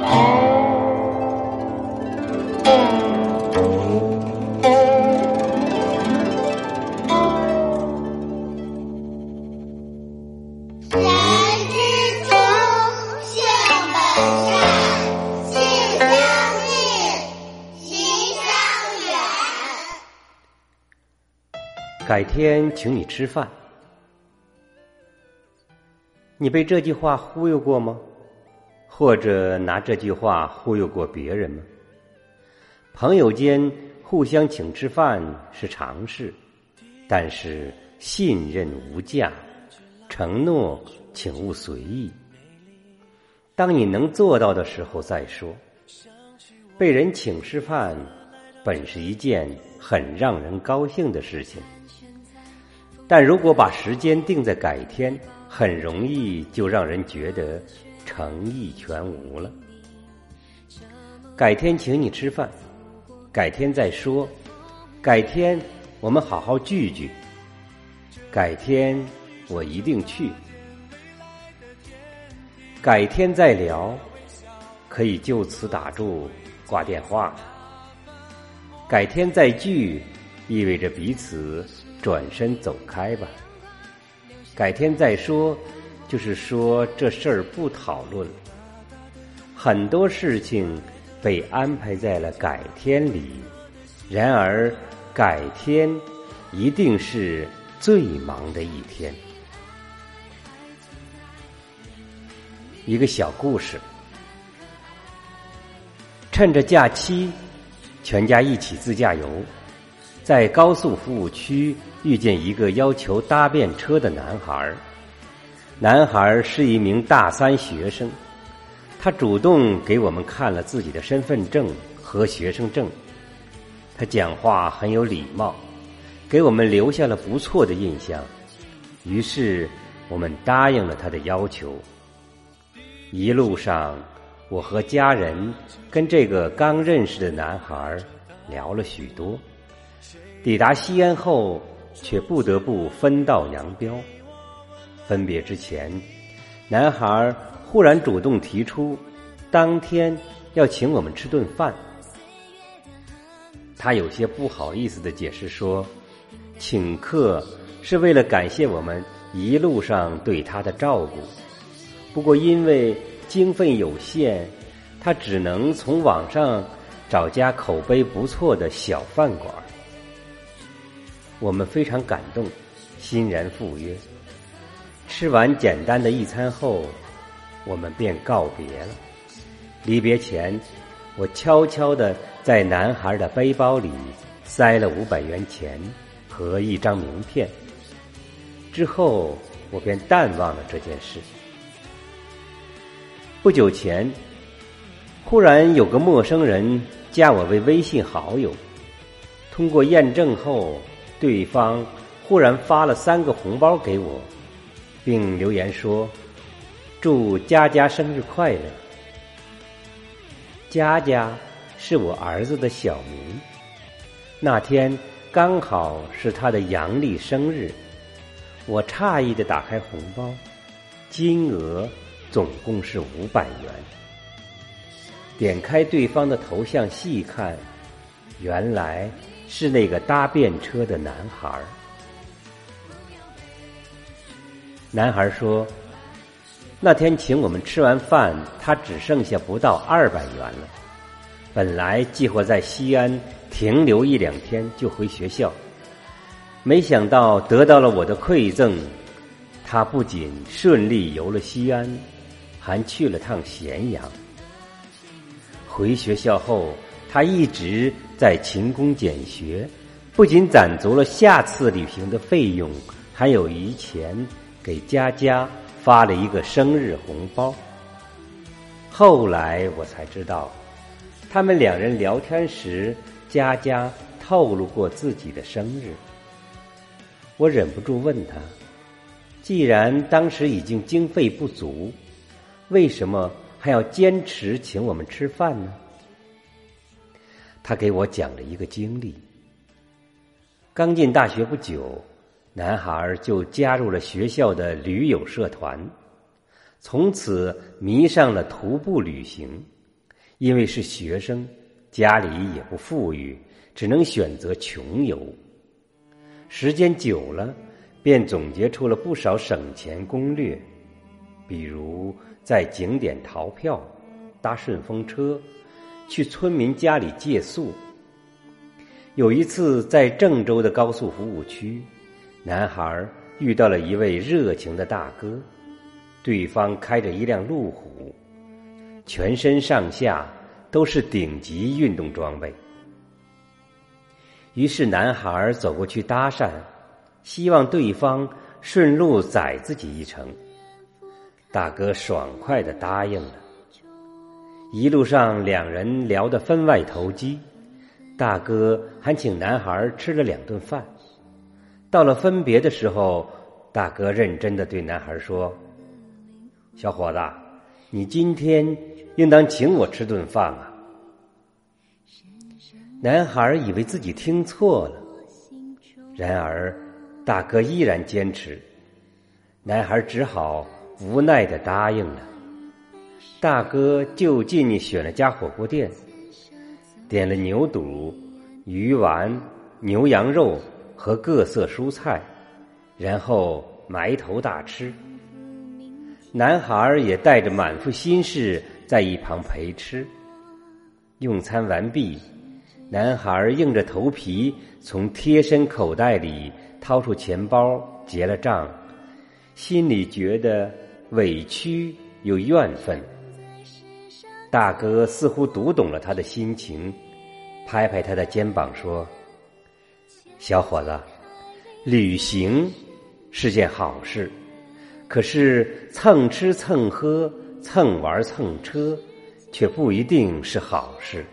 哦，人之初，性本善，性相近，习相远。改天请你吃饭。你被这句话忽悠过吗？或者拿这句话忽悠过别人吗？朋友间互相请吃饭是常事，但是信任无价，承诺请勿随意。当你能做到的时候再说。被人请吃饭，本是一件很让人高兴的事情。但如果把时间定在改天，很容易就让人觉得诚意全无了。改天请你吃饭，改天再说，改天我们好好聚聚，改天我一定去，改天再聊，可以就此打住挂电话。改天再聚，意味着彼此。转身走开吧，改天再说，就是说这事儿不讨论。很多事情被安排在了改天里，然而改天一定是最忙的一天。一个小故事，趁着假期，全家一起自驾游。在高速服务区遇见一个要求搭便车的男孩儿男孩是一名大三学生，他主动给我们看了自己的身份证和学生证，他讲话很有礼貌，给我们留下了不错的印象。于是我们答应了他的要求。一路上，我和家人跟这个刚认识的男孩聊了许多。抵达西安后，却不得不分道扬镳。分别之前，男孩忽然主动提出，当天要请我们吃顿饭。他有些不好意思的解释说，请客是为了感谢我们一路上对他的照顾。不过因为经费有限，他只能从网上找家口碑不错的小饭馆。我们非常感动，欣然赴约。吃完简单的一餐后，我们便告别了。离别前，我悄悄的在男孩的背包里塞了五百元钱和一张名片。之后，我便淡忘了这件事。不久前，忽然有个陌生人加我为微信好友，通过验证后。对方忽然发了三个红包给我，并留言说：“祝佳佳生日快乐。”佳佳是我儿子的小名，那天刚好是他的阳历生日。我诧异的打开红包，金额总共是五百元。点开对方的头像细看，原来。是那个搭便车的男孩儿。男孩说：“那天请我们吃完饭，他只剩下不到二百元了。本来计划在西安停留一两天就回学校，没想到得到了我的馈赠，他不仅顺利游了西安，还去了趟咸阳。回学校后。”他一直在勤工俭学，不仅攒足了下次旅行的费用，还有余钱给佳佳发了一个生日红包。后来我才知道，他们两人聊天时，佳佳透露过自己的生日。我忍不住问他：既然当时已经经费不足，为什么还要坚持请我们吃饭呢？他给我讲了一个经历：刚进大学不久，男孩就加入了学校的驴友社团，从此迷上了徒步旅行，因为是学生，家里也不富裕，只能选择穷游。时间久了，便总结出了不少省钱攻略，比如在景点逃票、搭顺风车、去村民家里借宿。有一次，在郑州的高速服务区，男孩遇到了一位热情的大哥，对方开着一辆路虎。全身上下都是顶级运动装备，于是男孩走过去搭讪，希望对方顺路载自己一程。大哥爽快的答应了。一路上两人聊得分外投机，大哥还请男孩吃了两顿饭。到了分别的时候，大哥认真的对男孩说：“小伙子，你今天……”应当请我吃顿饭啊！男孩以为自己听错了，然而大哥依然坚持，男孩只好无奈的答应了。大哥就近选了家火锅店，点了牛肚、鱼丸、牛羊肉和各色蔬菜，然后埋头大吃。男孩也带着满腹心事。在一旁陪吃。用餐完毕，男孩硬着头皮从贴身口袋里掏出钱包结了账，心里觉得委屈又怨愤。大哥似乎读懂了他的心情，拍拍他的肩膀说：“小伙子，旅行是件好事，可是蹭吃蹭喝。”蹭玩蹭车，却不一定是好事。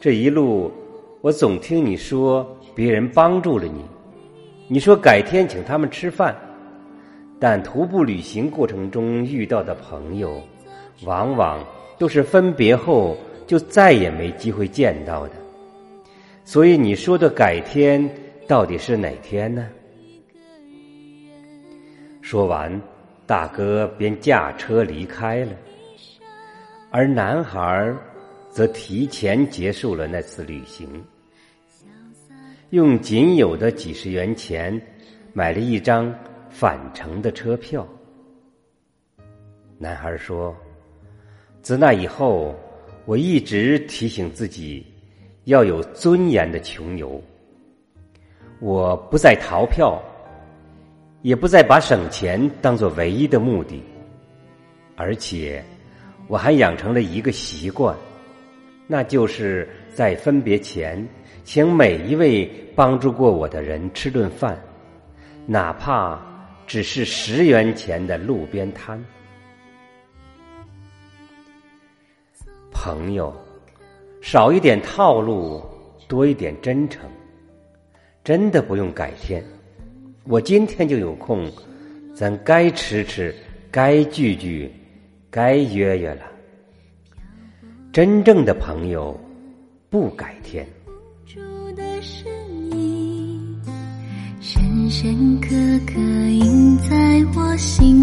这一路，我总听你说别人帮助了你，你说改天请他们吃饭，但徒步旅行过程中遇到的朋友，往往都是分别后就再也没机会见到的。所以你说的改天，到底是哪天呢？说完。大哥便驾车离开了，而男孩则提前结束了那次旅行，用仅有的几十元钱买了一张返程的车票。男孩说：“自那以后，我一直提醒自己要有尊严的穷游，我不再逃票。”也不再把省钱当做唯一的目的，而且我还养成了一个习惯，那就是在分别前，请每一位帮助过我的人吃顿饭，哪怕只是十元钱的路边摊。朋友，少一点套路，多一点真诚，真的不用改天。我今天就有空，咱该吃吃，该聚聚，该约约了。真正的朋友不改天。深深刻刻印在我心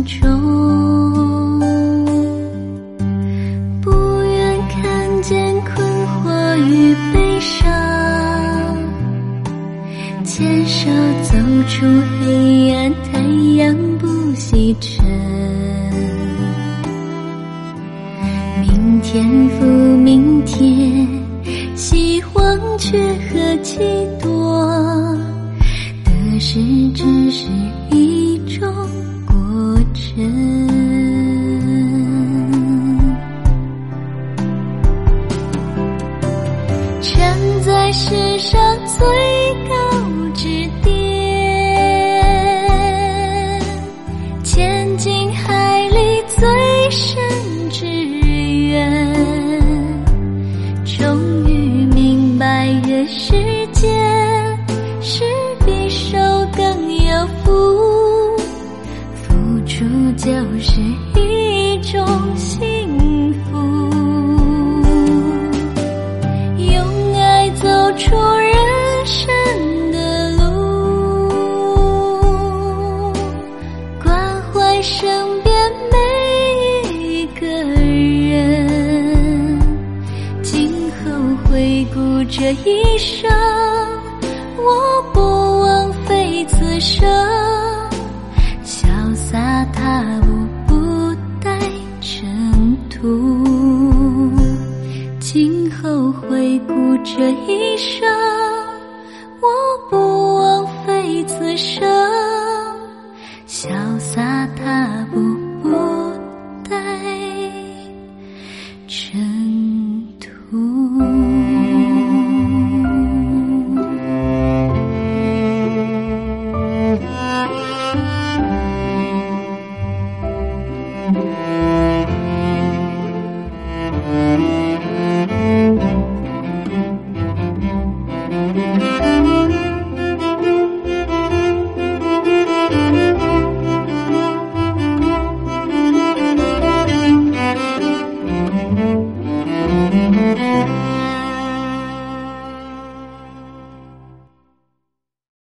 出人生的路关怀身边每一个人。今后回顾这一生我不枉费此生。这一生，我不枉费此生，潇洒踏步